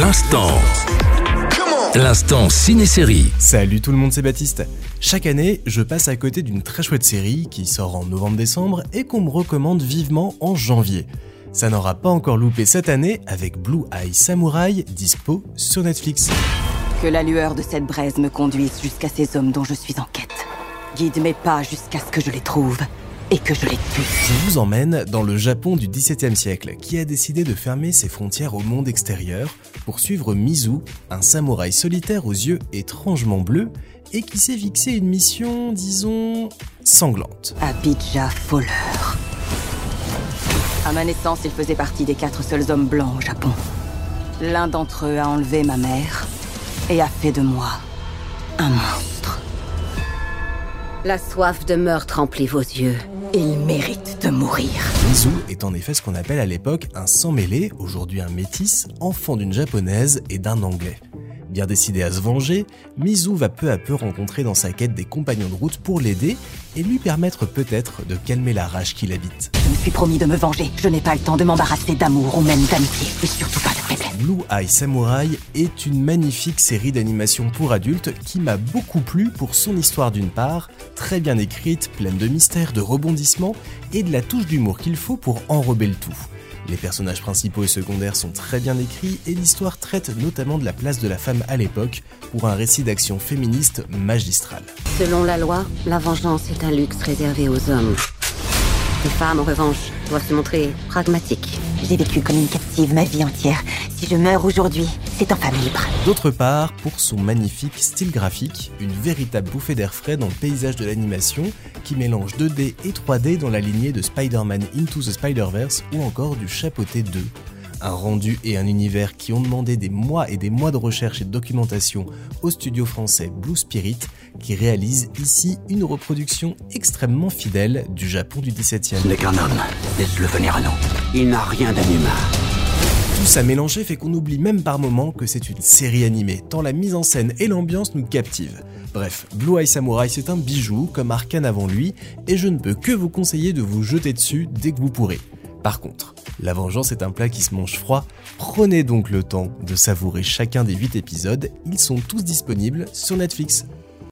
L'instant. L'instant ciné-série. Salut tout le monde, c'est Baptiste. Chaque année, je passe à côté d'une très chouette série qui sort en novembre-décembre et qu'on me recommande vivement en janvier. Ça n'aura pas encore loupé cette année avec Blue Eye Samurai, dispo sur Netflix. Que la lueur de cette braise me conduise jusqu'à ces hommes dont je suis en quête. Guide mes pas jusqu'à ce que je les trouve et que je les tue. Je vous emmène dans le Japon du XVIIe siècle, qui a décidé de fermer ses frontières au monde extérieur pour suivre Mizu, un samouraï solitaire aux yeux étrangement bleus et qui s'est fixé une mission, disons, sanglante. Abidja voleur. À ma naissance, il faisait partie des quatre seuls hommes blancs au Japon. L'un d'entre eux a enlevé ma mère et a fait de moi un monstre. La soif de meurtre remplit vos yeux. Il mérite de mourir. Mizu est en effet ce qu'on appelle à l'époque un sang-mêlé, aujourd'hui un métis, enfant d'une japonaise et d'un anglais. Bien décidé à se venger, Mizu va peu à peu rencontrer dans sa quête des compagnons de route pour l'aider et lui permettre peut-être de calmer la rage qui l'habite. Je me suis promis de me venger. Je n'ai pas le temps de m'embarrasser d'amour ou même d'amitié. Et surtout pas de faiblesse. Blue Eye Samurai est une magnifique série d'animation pour adultes qui m'a beaucoup plu pour son histoire d'une part, très bien écrite, pleine de mystères, de rebondissements et de la touche d'humour qu'il faut pour enrober le tout. Les personnages principaux et secondaires sont très bien écrits et l'histoire traite notamment de la place de la femme à l'époque pour un récit d'action féministe magistral. Selon la loi, la vengeance est un luxe réservé aux hommes. Les femmes, en revanche, doivent se montrer pragmatiques. J'ai vécu comme une captive ma vie entière. Si je meurs aujourd'hui, c'est en femme libre. D'autre part, pour son magnifique style graphique, une véritable bouffée d'air frais dans le paysage de l'animation qui mélange 2D et 3D dans la lignée de Spider-Man Into the Spider-Verse ou encore du Chapeauté 2. Un rendu et un univers qui ont demandé des mois et des mois de recherche et de documentation au studio français Blue Spirit qui réalise ici une reproduction extrêmement fidèle du Japon du 17e. Ce n'est qu'un homme. Laisse-le venir à nous. Il n'a rien d'anhumain. Tout ça mélangé fait qu'on oublie même par moments que c'est une série animée, tant la mise en scène et l'ambiance nous captivent. Bref, Blue Eye Samurai c'est un bijou, comme Arkane avant lui, et je ne peux que vous conseiller de vous jeter dessus dès que vous pourrez. Par contre, la vengeance est un plat qui se mange froid, prenez donc le temps de savourer chacun des 8 épisodes, ils sont tous disponibles sur Netflix.